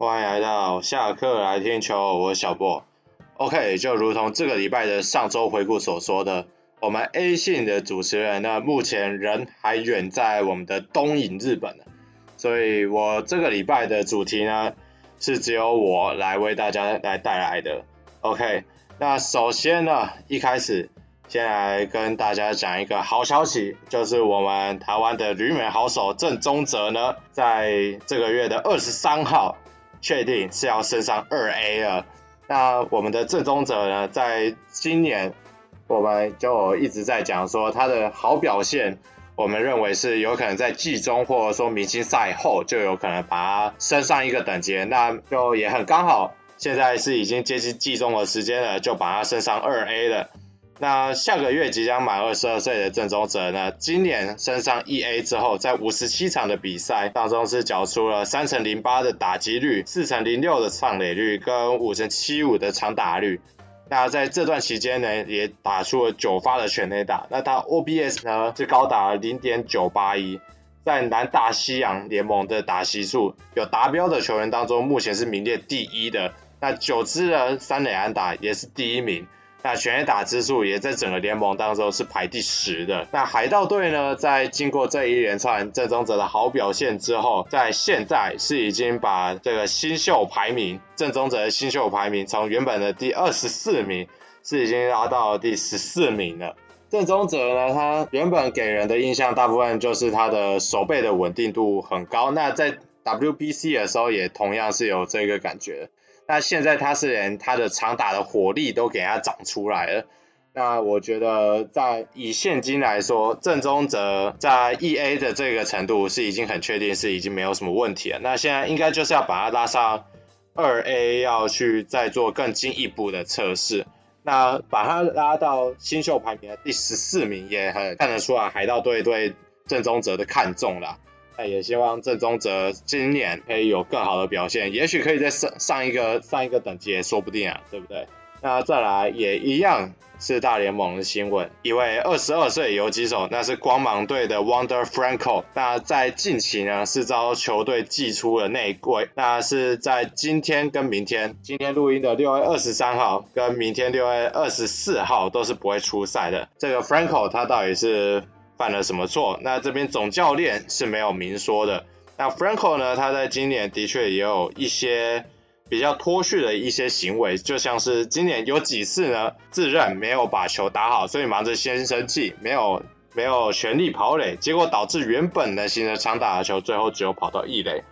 欢迎来到下课来听球，我是小波。OK，就如同这个礼拜的上周回顾所说的，我们 A 信的主持人呢，目前人还远在我们的东瀛日本，所以我这个礼拜的主题呢，是只有我来为大家来带来的。OK，那首先呢，一开始先来跟大家讲一个好消息，就是我们台湾的旅美好手郑宗哲呢，在这个月的二十三号。确定是要升上二 A 了。那我们的郑宗哲呢，在今年我们就一直在讲说他的好表现，我们认为是有可能在季中或者说明星赛后就有可能把他升上一个等级。那就也很刚好，现在是已经接近季中的时间了，就把他升上二 A 了。那下个月即将满二十二岁的郑宗哲呢，今年升上一 A 之后，在五十七场的比赛当中是缴出了三成零八的打击率、四成零六的上垒率跟五成七五的长打率。那在这段期间呢，也打出了九发的全垒打。那他 OBS 呢是高达零点九八一，在南大西洋联盟的打席数有达标的球员当中，目前是名列第一的。那九支的三垒安打也是第一名。那全垒打支数也在整个联盟当中是排第十的。那海盗队呢，在经过这一连串郑宗哲的好表现之后，在现在是已经把这个新秀排名，郑宗哲的新秀排名从原本的第二十四名，是已经拉到第十四名了。郑宗哲呢，他原本给人的印象大部分就是他的守备的稳定度很高。那在 WBC 的时候也同样是有这个感觉。那现在他是连他的长打的火力都给他长出来了。那我觉得在以现今来说，郑宗哲在 E A 的这个程度是已经很确定是已经没有什么问题了。那现在应该就是要把他拉上 2A，要去再做更进一步的测试。那把他拉到新秀排名的第十四名，也很看得出来海盗队对郑宗哲的看重了。那也希望郑宗哲今年可以有更好的表现，也许可以再上上一个上一个等级也说不定啊，对不对？那再来也一样是大联盟的新闻，一位二十二岁游击手，那是光芒队的 Wander Franco，那在近期呢是遭球队祭出了内归，那是在今天跟明天，今天录音的六月二十三号跟明天六月二十四号都是不会出赛的。这个 Franco 他到底是？犯了什么错？那这边总教练是没有明说的。那 Franco 呢？他在今年的确也有一些比较脱序的一些行为，就像是今年有几次呢，自认没有把球打好，所以忙着先生气，没有没有全力跑垒，结果导致原本能形成长打的球，最后只有跑到一垒。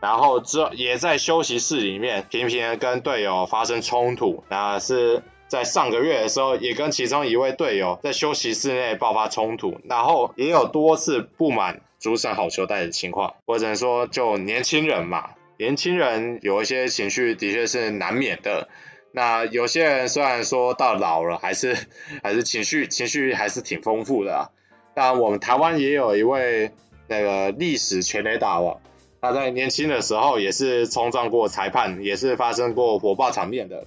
然后之后也在休息室里面频频跟队友发生冲突，那是。在上个月的时候，也跟其中一位队友在休息室内爆发冲突，然后也有多次不满主审好球带的情况。我只能说，就年轻人嘛，年轻人有一些情绪的确是难免的。那有些人虽然说到老了，还是 还是情绪情绪还是挺丰富的啊。但我们台湾也有一位那个历史全垒打王，他在年轻的时候也是冲撞过裁判，也是发生过火爆场面的。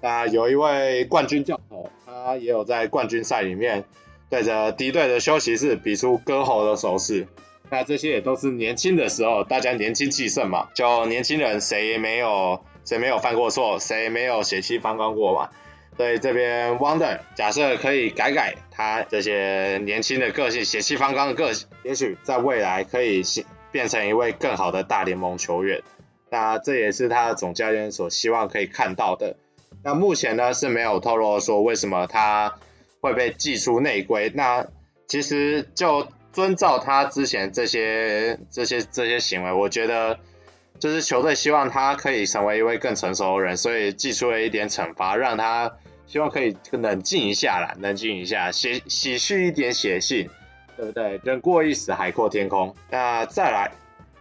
那有一位冠军教头，他也有在冠军赛里面对着敌队的休息室比出割喉的手势。那这些也都是年轻的时候，大家年轻气盛嘛，就年轻人谁没有谁没有犯过错，谁没有血气方刚过嘛。所以这边 Wonder 假设可以改改他这些年轻的个性，血气方刚的个性，也许在未来可以变成一位更好的大联盟球员。那这也是他的总教练所希望可以看到的。那目前呢是没有透露说为什么他会被寄出内规。那其实就遵照他之前这些这些这些行为，我觉得就是球队希望他可以成为一位更成熟的人，所以寄出了一点惩罚，让他希望可以冷静一下啦，冷静一下，洗洗去一点血性，对不对？人过一死，海阔天空。那再来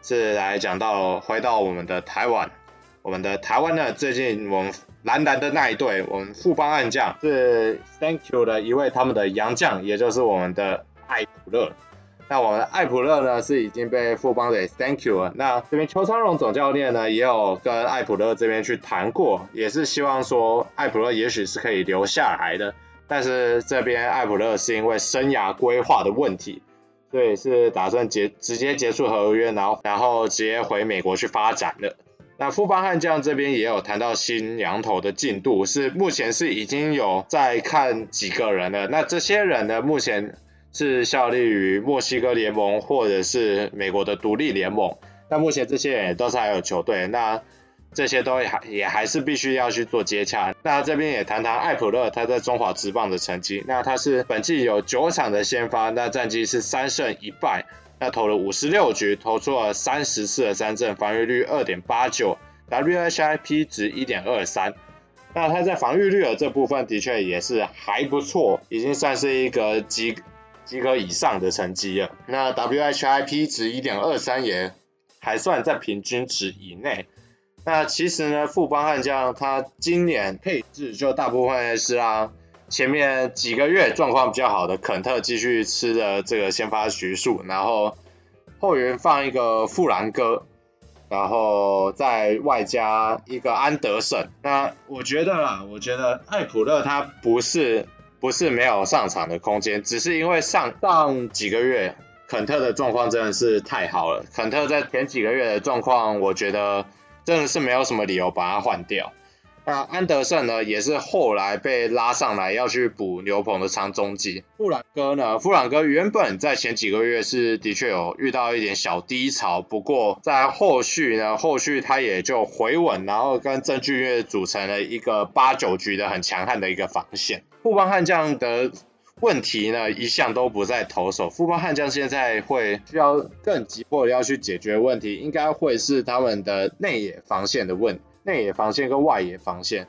是来讲到回到我们的台湾，我们的台湾呢，最近我们。蓝蓝的那一队，我们富邦悍将是 Thank you 的一位他们的洋将，也就是我们的艾普勒。那我们的艾普勒呢，是已经被富邦给 Thank you 了。那这边邱昌荣总教练呢，也有跟艾普勒这边去谈过，也是希望说艾普勒也许是可以留下来的。但是这边艾普勒是因为生涯规划的问题，所以是打算结直接结束合约，然后然后直接回美国去发展的。那富邦悍将这边也有谈到新洋头的进度，是目前是已经有在看几个人了。那这些人呢，目前是效力于墨西哥联盟或者是美国的独立联盟。那目前这些人也都是还有球队，那这些都还也还是必须要去做接洽。那这边也谈谈艾普勒他在中华职棒的成绩。那他是本季有九场的先发，那战绩是三胜一败。那投了五十六局，投出了三十次的三振，防御率二点八九，WHIP 值一点二三。那他在防御率的这部分的确也是还不错，已经算是一个及及格以上的成绩了。那 WHIP 值一点二三也还算在平均值以内。那其实呢，富邦悍将他今年配置就大部分是让。前面几个月状况比较好的肯特继续吃的这个先发局数，然后后援放一个富兰哥，然后再外加一个安德森。那我觉得啦，我觉得艾普勒他不是不是没有上场的空间，只是因为上上几个月肯特的状况真的是太好了。肯特在前几个月的状况，我觉得真的是没有什么理由把他换掉。那安德森呢，也是后来被拉上来要去补牛棚的长中继。富兰哥呢，富兰哥原本在前几个月是的确有遇到一点小低潮，不过在后续呢，后续他也就回稳，然后跟郑俊岳组成了一个八九局的很强悍的一个防线。富邦悍将的问题呢，一向都不在投手，富邦悍将现在会需要更急迫的要去解决问题，应该会是他们的内野防线的问题。内野防线跟外野防线，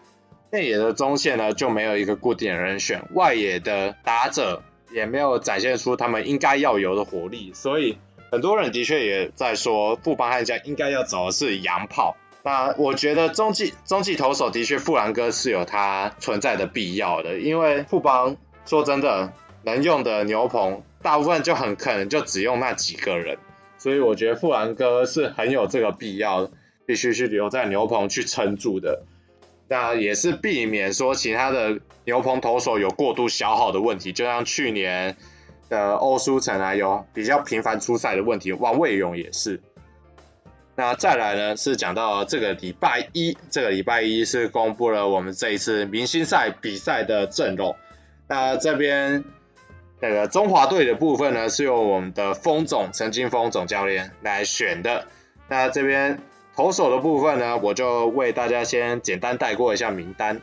内野的中线呢就没有一个固定人选，外野的打者也没有展现出他们应该要有的火力，所以很多人的确也在说富邦悍将应该要找的是洋炮。那我觉得中继中继投手的确富兰哥是有他存在的必要的，因为富邦说真的能用的牛棚大部分就很可能就只用那几个人，所以我觉得富兰哥是很有这个必要的。必须是留在牛棚去撑住的，那也是避免说其他的牛棚投手有过度消耗的问题，就像去年的欧舒成啊，有比较频繁出赛的问题，王卫勇也是。那再来呢，是讲到这个礼拜一，这个礼拜一是公布了我们这一次明星赛比赛的阵容。那这边那个中华队的部分呢，是由我们的锋总陈金峰总教练来选的。那这边。投手的部分呢，我就为大家先简单带过一下名单。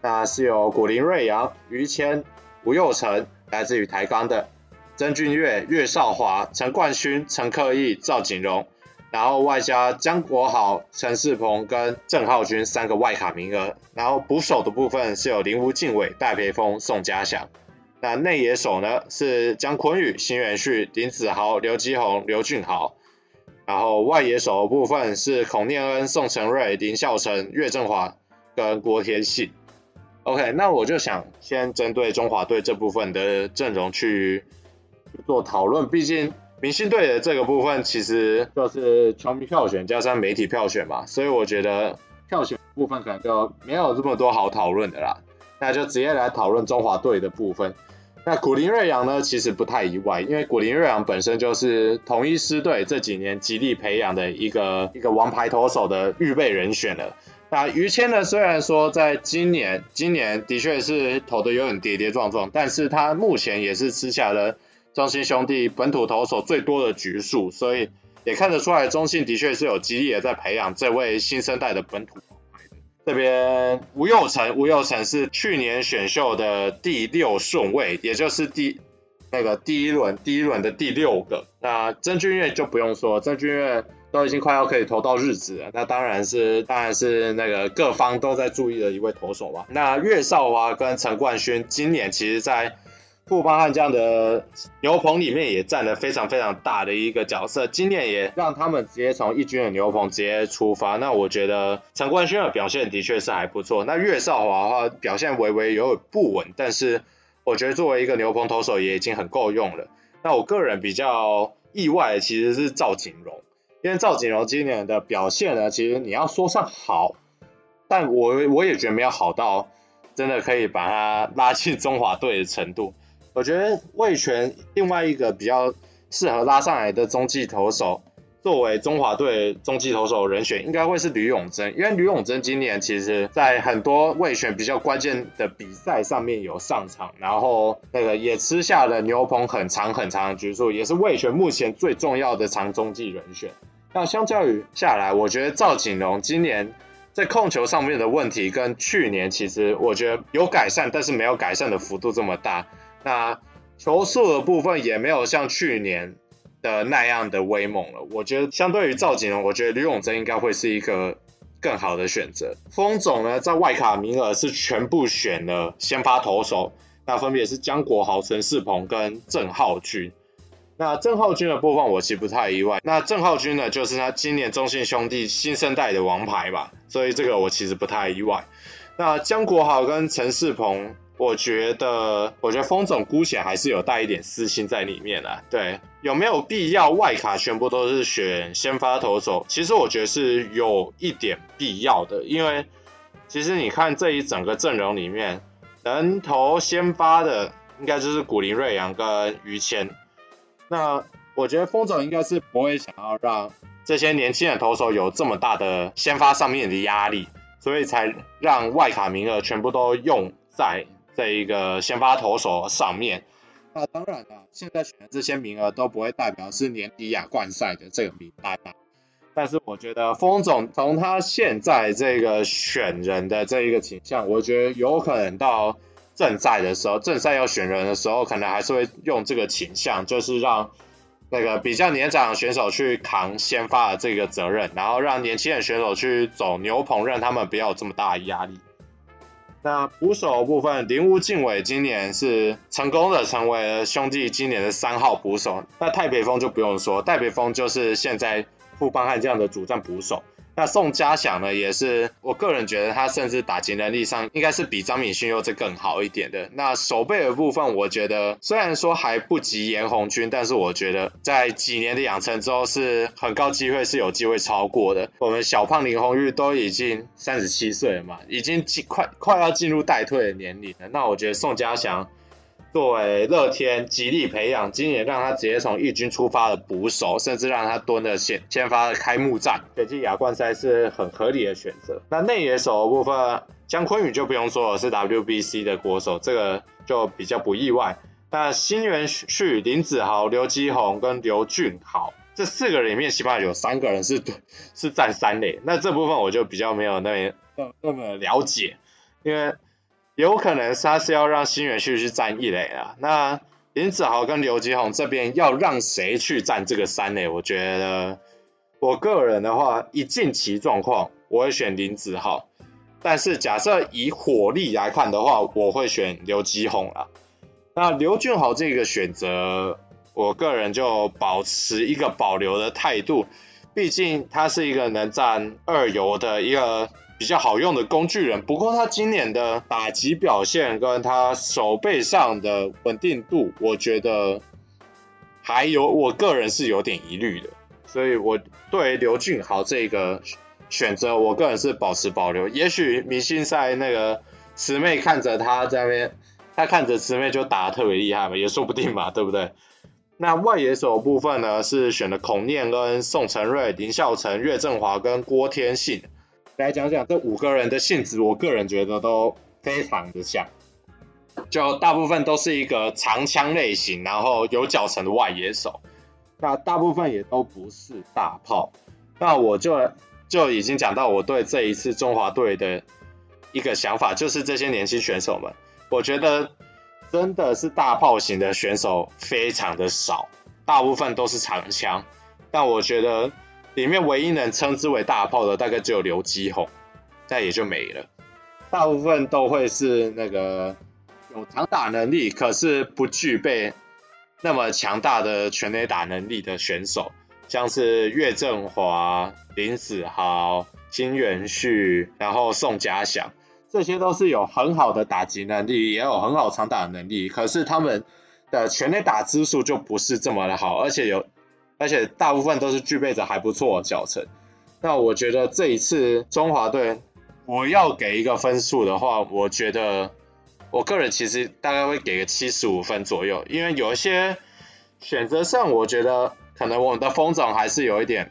那是由古林瑞阳、于谦、吴又成，来自于台钢的曾俊岳、岳少华、陈冠勋、陈克毅、赵景荣，然后外加江国豪、陈世鹏跟郑浩均三个外卡名额。然后捕手的部分是有林吴敬伟、戴培峰、宋家祥。那内野手呢是江坤宇、辛元旭、林子豪、刘基宏、刘俊豪。然后外野手的部分是孔念恩、宋承瑞、林孝成、岳振华跟郭天信。OK，那我就想先针对中华队这部分的阵容去做讨论。毕竟明星队的这个部分其实就是球迷票选加上媒体票选嘛，所以我觉得票选部分可能就没有这么多好讨论的啦。那就直接来讨论中华队的部分。那古林瑞阳呢，其实不太意外，因为古林瑞阳本身就是同一师队这几年极力培养的一个一个王牌投手的预备人选了。那于谦呢，虽然说在今年今年的确是投的有点跌跌撞撞，但是他目前也是吃下了中信兄弟本土投手最多的局数，所以也看得出来中信的确是有极力的在培养这位新生代的本土。这边吴佑成，吴佑成是去年选秀的第六顺位，也就是第那个第一轮第一轮的第六个。那曾俊岳就不用说，曾俊岳都已经快要可以投到日子了，那当然是当然是那个各方都在注意的一位投手吧。那岳少华跟陈冠勋今年其实在。富邦悍将的牛棚里面也占了非常非常大的一个角色，今年也让他们直接从一军的牛棚直接出发。那我觉得陈冠勋的表现的确是还不错。那岳少华的话表现微微有点不稳，但是我觉得作为一个牛棚投手也已经很够用了。那我个人比较意外的其实是赵景荣，因为赵景荣今年的表现呢，其实你要说上好，但我我也觉得没有好到真的可以把他拉进中华队的程度。我觉得魏全另外一个比较适合拉上来的中继投手，作为中华队中继投手人选，应该会是吕永贞，因为吕永贞今年其实在很多魏全比较关键的比赛上面有上场，然后那个也吃下了牛棚很长很长的局数，也是魏全目前最重要的长中继人选。那相较于下来，我觉得赵景龙今年在控球上面的问题跟去年其实我觉得有改善，但是没有改善的幅度这么大。那球速的部分也没有像去年。的那样的威猛了，我觉得相对于赵景龙，我觉得吕永贞应该会是一个更好的选择。丰总呢，在外卡名额是全部选了先发投手，那分别是江国豪、陈世鹏跟郑浩均。那郑浩均的部分我其实不太意外，那郑浩均呢，就是他今年中信兄弟新生代的王牌吧，所以这个我其实不太意外。那江国豪跟陈世鹏。我觉得，我觉得风总姑且还是有带一点私心在里面的。对，有没有必要外卡全部都是选先发投手？其实我觉得是有一点必要的，因为其实你看这一整个阵容里面，能投先发的应该就是古林瑞阳跟于谦。那我觉得风总应该是不会想要让这些年轻的投手有这么大的先发上面的压力，所以才让外卡名额全部都用在。这一个先发投手上面，那当然了，现在选的这些名额都不会代表是年底亚冠赛的这个名单啊。但是我觉得丰总从他现在这个选人的这一个倾向，我觉得有可能到正赛的时候，正赛要选人的时候，可能还是会用这个倾向，就是让那个比较年长的选手去扛先发的这个责任，然后让年轻的选手去走牛棚，让他们不要有这么大的压力。那捕手部分，林屋敬伟今年是成功的成为了兄弟今年的三号捕手。那太北风就不用说，太北风就是现在富邦悍将的主战捕手。那宋嘉祥呢，也是我个人觉得他甚至打击能力上应该是比张敏勋又是更好一点的。那守备的部分，我觉得虽然说还不及严红军，但是我觉得在几年的养成之后，是很高机会是有机会超过的。我们小胖林泓育都已经三十七岁了嘛，已经进快快要进入待退的年龄了。那我觉得宋嘉祥。作为乐天极力培养，今年让他直接从一军出发的捕手，甚至让他蹲了先先发的开幕战，选进亚冠赛是很合理的选择。那内野手的部分，姜坤宇就不用说了，是 WBC 的国手，这个就比较不意外。那新元旭、林子豪、刘基宏跟刘俊豪这四个人里面，起码有三个人是是站三垒，那这部分我就比较没有那么那么了解，因为。有可能他是要让新元旭去站一垒啊，那林子豪跟刘吉宏这边要让谁去站这个三垒？我觉得我个人的话，以近期状况，我会选林子豪，但是假设以火力来看的话，我会选刘吉宏啦。那刘俊豪这个选择，我个人就保持一个保留的态度，毕竟他是一个能站二游的一个。比较好用的工具人，不过他今年的打击表现跟他手背上的稳定度，我觉得还有我个人是有点疑虑的，所以我对刘俊豪这个选择，我个人是保持保留。也许明星赛那个慈妹看着他在那边，他看着慈妹就打得特别厉害嘛，也说不定嘛，对不对？那外野手部分呢，是选了孔念跟宋承瑞、林孝成、岳振华跟郭天信。来讲讲这五个人的性质，我个人觉得都非常的像，就大部分都是一个长枪类型，然后有脚程的外野手，那大部分也都不是大炮。那我就就已经讲到我对这一次中华队的一个想法，就是这些年轻选手们，我觉得真的是大炮型的选手非常的少，大部分都是长枪，但我觉得。里面唯一能称之为大炮的，大概只有刘基鸿，再也就没了。大部分都会是那个有长打能力，可是不具备那么强大的全垒打能力的选手，像是岳振华、林子豪、金元旭，然后宋家祥，这些都是有很好的打击能力，也有很好长打的能力，可是他们的全垒打支数就不是这么的好，而且有。而且大部分都是具备着还不错的脚程。那我觉得这一次中华队，我要给一个分数的话，我觉得我个人其实大概会给个七十五分左右，因为有一些选择上，我觉得可能我们的风总还是有一点，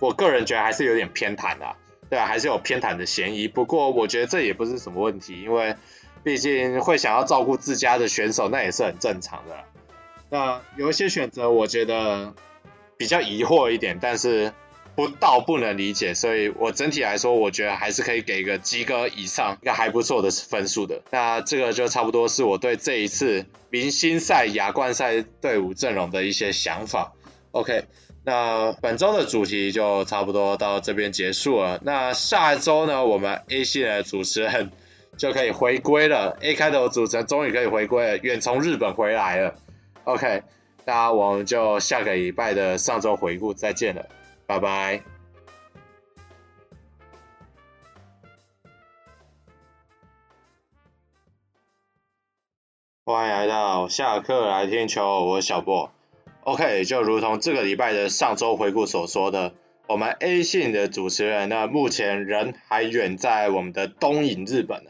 我个人觉得还是有点偏袒的，对啊，还是有偏袒的嫌疑。不过我觉得这也不是什么问题，因为毕竟会想要照顾自家的选手，那也是很正常的。那有一些选择，我觉得比较疑惑一点，但是。不到不能理解，所以我整体来说，我觉得还是可以给一个及格以上，一个还不错的分数的。那这个就差不多是我对这一次明星赛亚冠赛队伍阵容的一些想法。OK，那本周的主题就差不多到这边结束了。那下周呢，我们 A 系列的主持人就可以回归了，A 开头主持人终于可以回归了，远从日本回来了。OK，那我们就下个礼拜的上周回顾再见了。拜拜！欢迎来到下课来听球，我是小波。OK，就如同这个礼拜的上周回顾所说的，我们 A 信的主持人呢，目前人还远在我们的东瀛日本，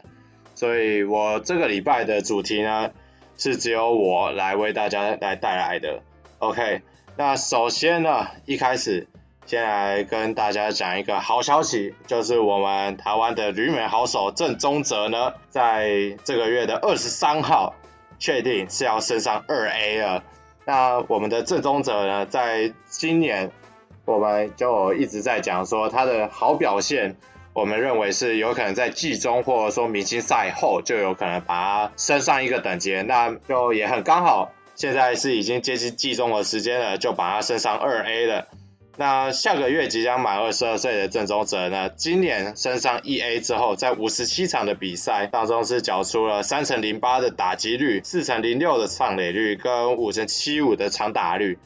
所以我这个礼拜的主题呢，是只有我来为大家来带来的。OK，那首先呢，一开始。先来跟大家讲一个好消息，就是我们台湾的旅美好手郑宗哲呢，在这个月的二十三号确定是要升上二 A 了。那我们的郑宗哲呢，在今年我们就一直在讲说他的好表现，我们认为是有可能在季中或者说明星赛后就有可能把他升上一个等级，那就也很刚好，现在是已经接近季中的时间了，就把他升上二 A 了。那下个月即将满二十二岁的郑宗哲呢，今年升上一 A 之后，在五十七场的比赛当中是缴出了三成零八的打击率、四成零六的上垒率跟五成七五的长打率。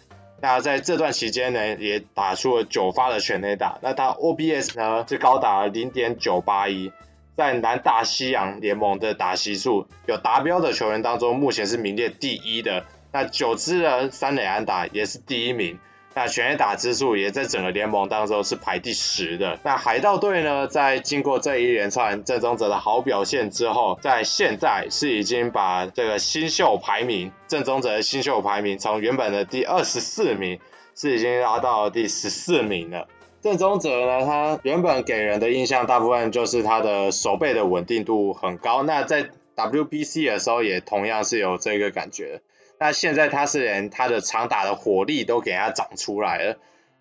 那在这段期间呢，也打出了九发的全垒打。那他 OBS 呢是高达零点九八一，在南大西洋联盟的打席数有达标的球员当中，目前是名列第一的。那九支的三垒安打也是第一名。那全垒打之数也在整个联盟当中是排第十的。那海盗队呢，在经过这一连串郑宗哲的好表现之后，在现在是已经把这个新秀排名，郑宗哲的新秀排名从原本的第二十四名，是已经拉到第十四名了。郑宗哲呢，他原本给人的印象大部分就是他的手背的稳定度很高，那在 WBC 的时候也同样是有这个感觉。那现在他是连他的长打的火力都给他长出来了。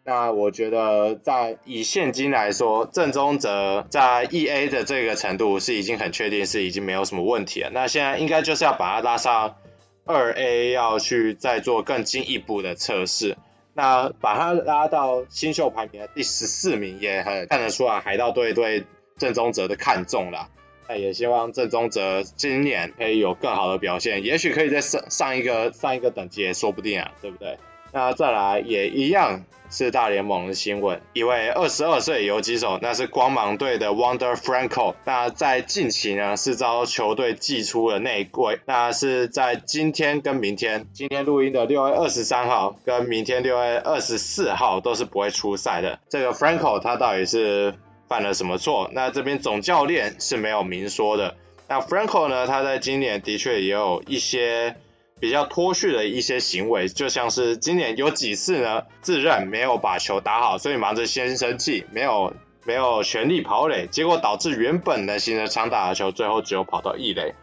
那我觉得在以现今来说，郑宗哲在 E A 的这个程度是已经很确定是已经没有什么问题了。那现在应该就是要把他拉上 2A，要去再做更进一步的测试。那把他拉到新秀排名的第十四名，也很看得出来海盗队对郑宗哲的看重了。那也希望郑宗哲今年可以有更好的表现，也许可以再上上一个上一个等级也说不定啊，对不对？那再来也一样是大联盟的新闻，一位二十二岁游击手，那是光芒队的 Wander Franco，那在近期呢是遭球队祭出了内鬼，那是在今天跟明天，今天录音的六月二十三号跟明天六月二十四号都是不会出赛的。这个 Franco 他到底是？犯了什么错？那这边总教练是没有明说的。那 Franco 呢？他在今年的确也有一些比较脱序的一些行为，就像是今年有几次呢，自认没有把球打好，所以忙着先生气，没有没有全力跑垒，结果导致原本能形成长打的球，最后只有跑到一垒。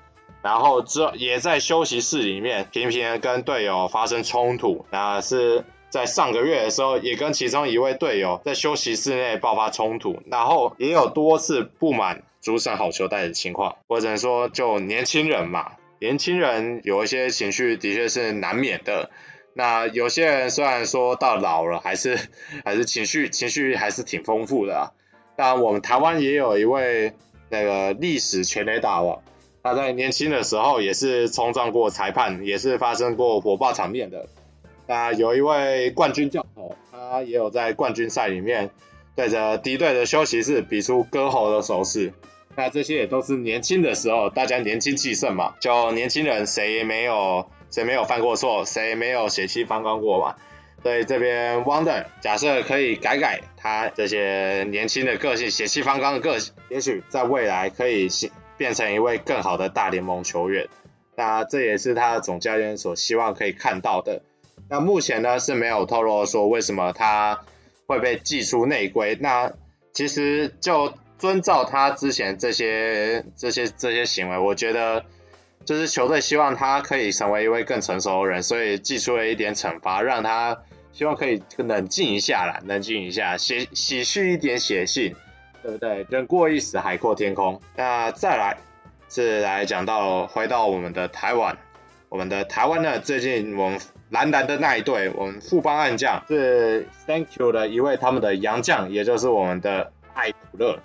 然后之后也在休息室里面频频跟队友发生冲突，那是。在上个月的时候，也跟其中一位队友在休息室内爆发冲突，然后也有多次不满主审好球带的情况。我只能说，就年轻人嘛，年轻人有一些情绪的确是难免的。那有些人虽然说到老了，还是还是情绪情绪还是挺丰富的啊。当然，我们台湾也有一位那个历史全垒打王，他在年轻的时候也是冲撞过裁判，也是发生过火爆场面的。那有一位冠军教头，他也有在冠军赛里面对着敌队的休息室比出割喉的手势。那这些也都是年轻的时候，大家年轻气盛嘛，就年轻人谁没有谁没有犯过错，谁没有血气方刚过嘛。所以这边 Wonder 假设可以改改他这些年轻的个性，血气方刚的个性，也许在未来可以变成一位更好的大联盟球员。那这也是他的总教练所希望可以看到的。那目前呢是没有透露说为什么他会被寄出内规。那其实就遵照他之前这些这些这些行为，我觉得就是球队希望他可以成为一位更成熟的人，所以寄出了一点惩罚，让他希望可以冷静一下啦，冷静一下，写洗去一点血性，对不对？人过一死，海阔天空。那再来是来讲到回到我们的台湾，我们的台湾呢，最近我们。蓝蓝的那一队，我们富邦悍将是 Thank you 的一位他们的洋将，也就是我们的艾普勒。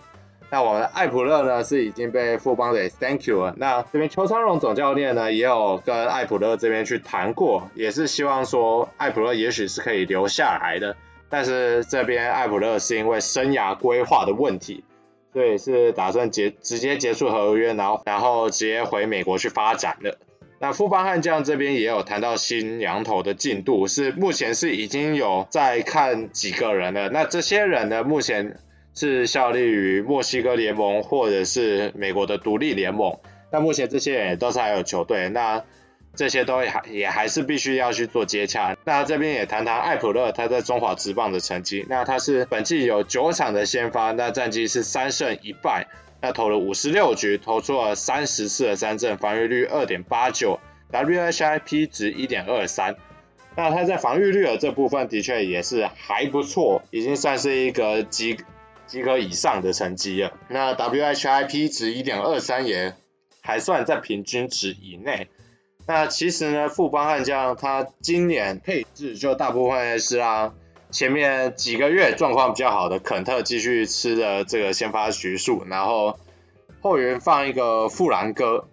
那我们的艾普勒呢是已经被富邦给 Thank you 了。那这边邱昌荣总教练呢也有跟艾普勒这边去谈过，也是希望说艾普勒也许是可以留下来的。但是这边艾普勒是因为生涯规划的问题，所以是打算结直接结束合约，然后然后直接回美国去发展的。那富邦悍将这边也有谈到新洋头的进度，是目前是已经有在看几个人了。那这些人呢，目前是效力于墨西哥联盟或者是美国的独立联盟。那目前这些人也都是还有球队，那这些都还也还是必须要去做接洽。那这边也谈谈艾普勒他在中华职棒的成绩。那他是本季有九场的先发，那战绩是三胜一败。他投了五十六局，投出了三十次的三振，防御率二点八九，WHIP 值一点二三。那他在防御率的这部分的确也是还不错，已经算是一个及及格以上的成绩了。那 WHIP 值一点二三也还算在平均值以内。那其实呢，富邦悍将他今年配置就大部分是啊。前面几个月状况比较好的肯特继续吃的这个先发局数，然后后援放一个富兰哥，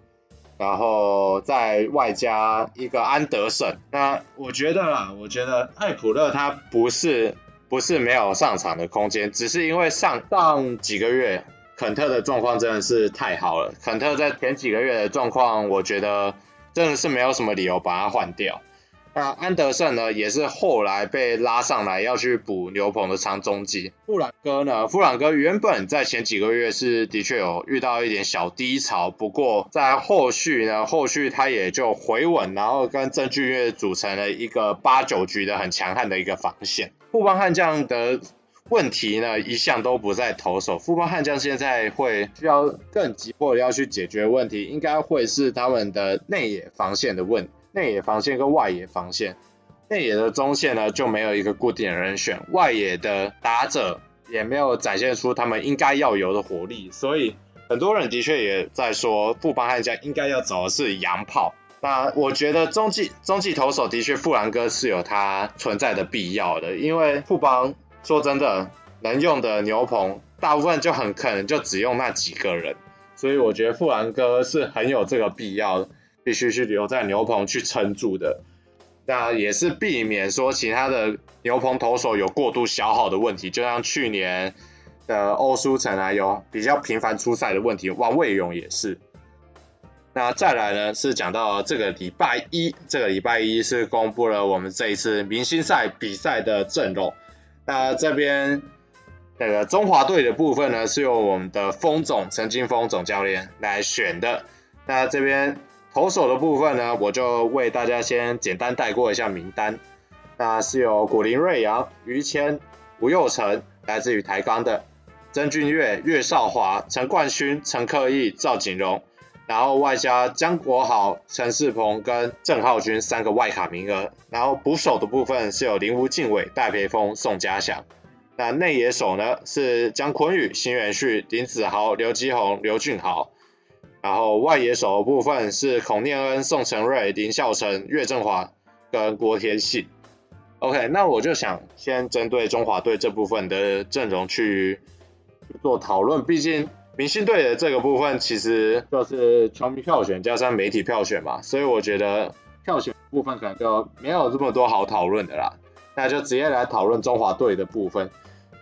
然后再外加一个安德森。那我觉得啦，我觉得艾普勒他不是不是没有上场的空间，只是因为上上几个月肯特的状况真的是太好了。肯特在前几个月的状况，我觉得真的是没有什么理由把他换掉。那安德森呢，也是后来被拉上来要去补牛棚的长中继。富兰哥呢，富兰哥原本在前几个月是的确有遇到一点小低潮，不过在后续呢，后续他也就回稳，然后跟郑俊岳组成了一个八九局的很强悍的一个防线。富邦悍将的问题呢，一向都不在投手，富邦悍将现在会需要更急迫的要去解决问题，应该会是他们的内野防线的问题。内野防线跟外野防线，内野的中线呢就没有一个固定人选，外野的打者也没有展现出他们应该要有的火力，所以很多人的确也在说富邦悍将应该要找的是洋炮。那我觉得中继中继投手的确富兰哥是有他存在的必要的，因为富邦说真的能用的牛棚大部分就很可能就只用那几个人，所以我觉得富兰哥是很有这个必要的。必须是留在牛棚去撑住的，那也是避免说其他的牛棚投手有过度消耗的问题，就像去年的欧舒成啊，有比较频繁出赛的问题，王卫勇也是。那再来呢，是讲到这个礼拜一，这个礼拜一是公布了我们这一次明星赛比赛的阵容。那这边那个中华队的部分呢，是由我们的锋总陈金锋总教练来选的。那这边。投手的部分呢，我就为大家先简单带过一下名单。那是有古林瑞阳、于谦、吴又成，来自于台钢的曾俊岳、岳少华、陈冠勋、陈克毅、赵景荣，然后外加江国豪、陈世鹏跟郑浩均三个外卡名额。然后捕手的部分是有林吴敬伟、戴培峰、宋家祥。那内野手呢是江坤宇、辛元旭、林子豪、刘基宏、刘俊豪。然后外野手的部分是孔念恩、宋承瑞、林孝成、岳振华跟郭天信。OK，那我就想先针对中华队这部分的阵容去做讨论。毕竟明星队的这个部分其实就是球迷票选加上媒体票选嘛，所以我觉得票选部分可能就没有这么多好讨论的啦。那就直接来讨论中华队的部分。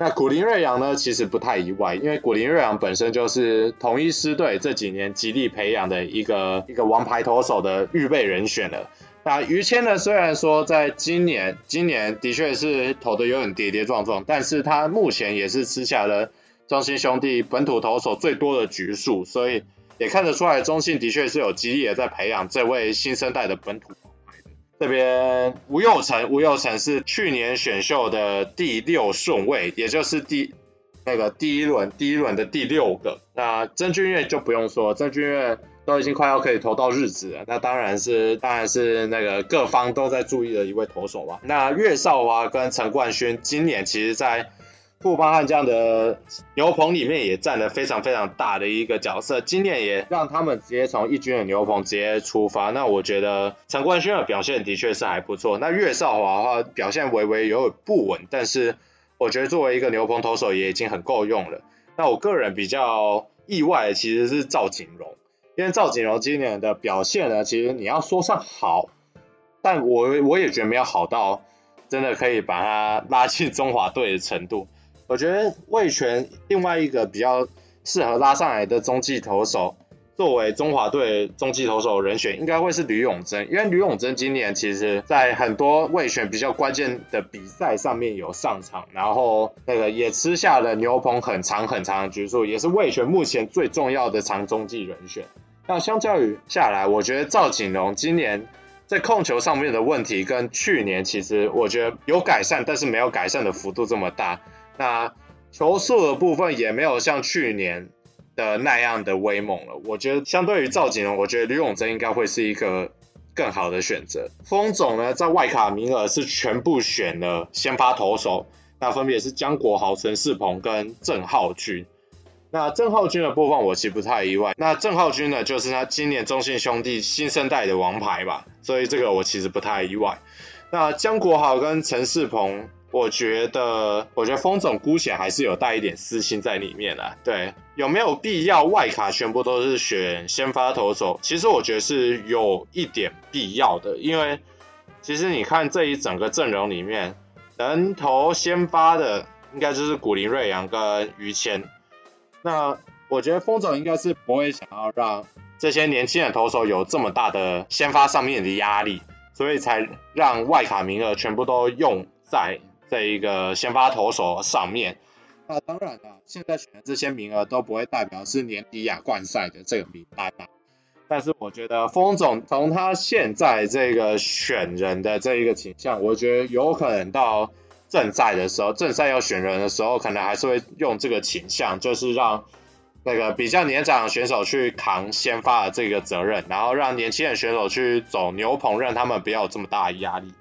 那古林瑞阳呢，其实不太意外，因为古林瑞阳本身就是统一师队这几年极力培养的一个一个王牌投手的预备人选了。那于谦呢，虽然说在今年今年的确是投的有点跌跌撞撞，但是他目前也是吃下了中信兄弟本土投手最多的局数，所以也看得出来中信的确是有极力的在培养这位新生代的本土王牌的。这边吴佑成，吴佑成是去年选秀的第六顺位，也就是第那个第一轮第一轮的第六个。那曾峻岳就不用说，曾峻岳都已经快要可以投到日子了，那当然是当然是那个各方都在注意的一位投手吧。那岳少华跟陈冠勋今年其实，在富邦悍将的牛棚里面也占了非常非常大的一个角色，今年也让他们直接从一军的牛棚直接出发。那我觉得陈冠勋的表现的确是还不错。那岳少华的话表现微微有点不稳，但是我觉得作为一个牛棚投手也已经很够用了。那我个人比较意外的其实是赵景荣，因为赵景荣今年的表现呢，其实你要说上好，但我我也觉得没有好到真的可以把他拉进中华队的程度。我觉得魏全另外一个比较适合拉上来的中继投手，作为中华队中继投手人选，应该会是吕永贞，因为吕永贞今年其实在很多魏全比较关键的比赛上面有上场，然后那个也吃下了牛棚很长很长的局数，也是魏全目前最重要的长中继人选。那相较于下来，我觉得赵景龙今年在控球上面的问题跟去年其实我觉得有改善，但是没有改善的幅度这么大。那球速的部分也没有像去年的那样的威猛了。我觉得相对于赵景龙，我觉得吕永贞应该会是一个更好的选择。丰总呢，在外卡名额是全部选了先发投手，那分别是江国豪、陈世鹏跟郑浩君。那郑浩君的部分我其实不太意外。那郑浩君呢，就是他今年中信兄弟新生代的王牌吧，所以这个我其实不太意外。那江国豪跟陈世鹏。我觉得，我觉得风总姑且还是有带一点私心在里面啦。对，有没有必要外卡全部都是选先发投手？其实我觉得是有一点必要的，因为其实你看这一整个阵容里面，能投先发的应该就是古林瑞阳跟于谦。那我觉得风总应该是不会想要让这些年轻的投手有这么大的先发上面的压力，所以才让外卡名额全部都用在。这一个先发投手上面，那当然了，现在选的这些名额都不会代表是年底亚冠赛的这个名单啊。但是我觉得丰总从他现在这个选人的这一个倾向，我觉得有可能到正赛的时候，正赛要选人的时候，可能还是会用这个倾向，就是让那个比较年长的选手去扛先发的这个责任，然后让年轻的选手去走牛棚，让他们不要有这么大的压力。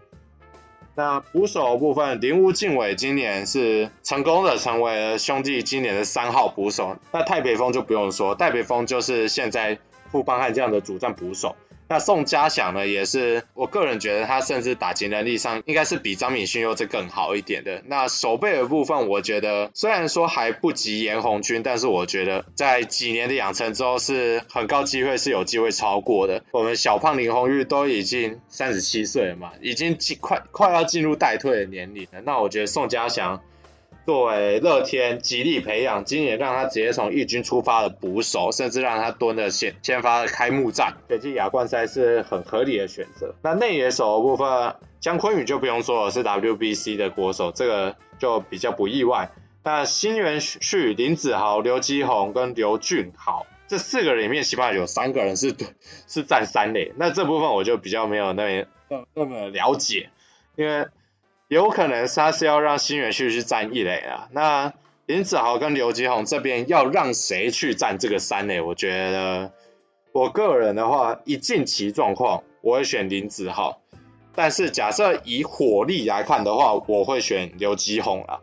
那捕手部分，铃屋敬伟今年是成功的成为了兄弟今年的三号捕手。那太北风就不用说，太北风就是现在富邦悍将的主战捕手。那宋嘉祥呢，也是我个人觉得他甚至打击能力上应该是比张敏勋又再更好一点的。那守备的部分，我觉得虽然说还不及严红军，但是我觉得在几年的养成之后，是很高机会是有机会超过的。我们小胖林泓育都已经三十七岁了嘛，已经进快快要进入待退的年龄了。那我觉得宋嘉祥。作为乐天极力培养，今年让他直接从一军出发的捕手，甚至让他蹲了先先发的开幕战，北京亚冠赛是很合理的选择。那内野手的部分，姜坤宇就不用说了，是 WBC 的国手，这个就比较不意外。那新援去林子豪、刘基宏跟刘俊豪这四个人里面，起码有三个人是是站三垒，那这部分我就比较没有那么那么了解，因为。有可能他是要让新援去去站一垒啊，那林子豪跟刘继宏这边要让谁去站这个三垒？我觉得我个人的话，以近期状况，我会选林子豪。但是假设以火力来看的话，我会选刘基鸿啊。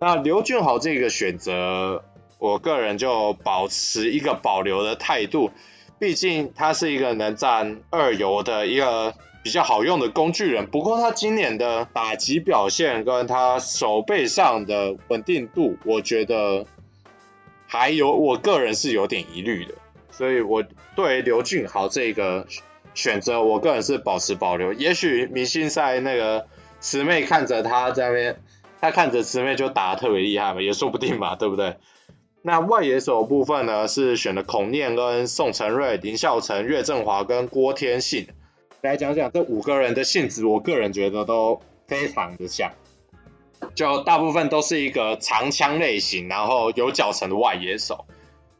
那刘俊豪这个选择，我个人就保持一个保留的态度，毕竟他是一个能站二游的一个。比较好用的工具人，不过他今年的打击表现跟他手背上的稳定度，我觉得还有我个人是有点疑虑的，所以我对刘俊豪这个选择，我个人是保持保留。也许明星赛那个慈妹看着他在那边，他看着慈妹就打得特别厉害嘛，也说不定嘛，对不对？那外野手部分呢，是选了孔念跟宋承瑞、林孝成、岳振华跟郭天信。来讲讲这五个人的性质，我个人觉得都非常的像，就大部分都是一个长枪类型，然后有脚程的外野手，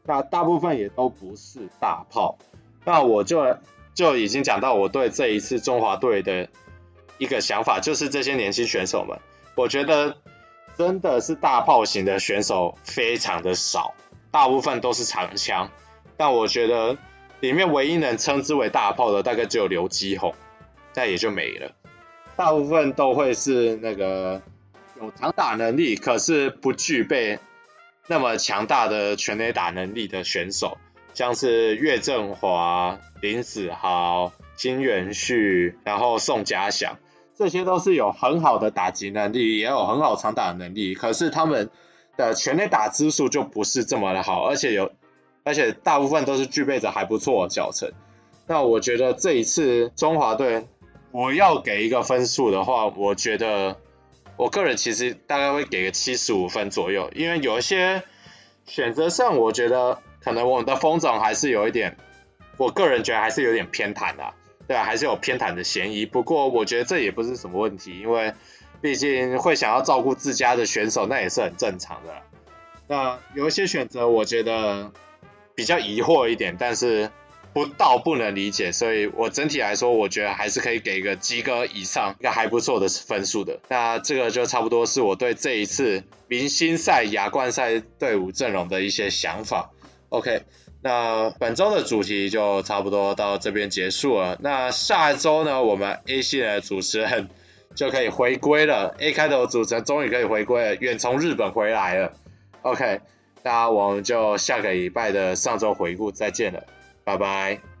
那大部分也都不是大炮，那我就就已经讲到我对这一次中华队的一个想法，就是这些年轻选手们，我觉得真的是大炮型的选手非常的少，大部分都是长枪，但我觉得里面唯一能称之为大炮的，大概只有刘基宏，但也就没了，大部分都会是那个有长打能力，可是不具备那么强大的全垒打能力的选手。像是岳振华、林子豪、金元旭，然后宋家祥，这些都是有很好的打击能力，也有很好长打的能力。可是他们的全垒打支数就不是这么的好，而且有，而且大部分都是具备着还不错的脚程。那我觉得这一次中华队，我要给一个分数的话，我觉得我个人其实大概会给个七十五分左右，因为有一些选择上，我觉得。可能我们的风总还是有一点，我个人觉得还是有点偏袒的，对啊，还是有偏袒的嫌疑。不过我觉得这也不是什么问题，因为毕竟会想要照顾自家的选手，那也是很正常的。那有一些选择，我觉得比较疑惑一点，但是不到不能理解，所以我整体来说，我觉得还是可以给一个及格以上，一个还不错的分数的。那这个就差不多是我对这一次明星赛亚冠赛队伍阵容的一些想法。OK，那本周的主题就差不多到这边结束了。那下一周呢，我们 A 系列的主持人就可以回归了。A 开头的主持人终于可以回归了，远从日本回来了。OK，那我们就下个礼拜的上周回顾再见了，拜拜。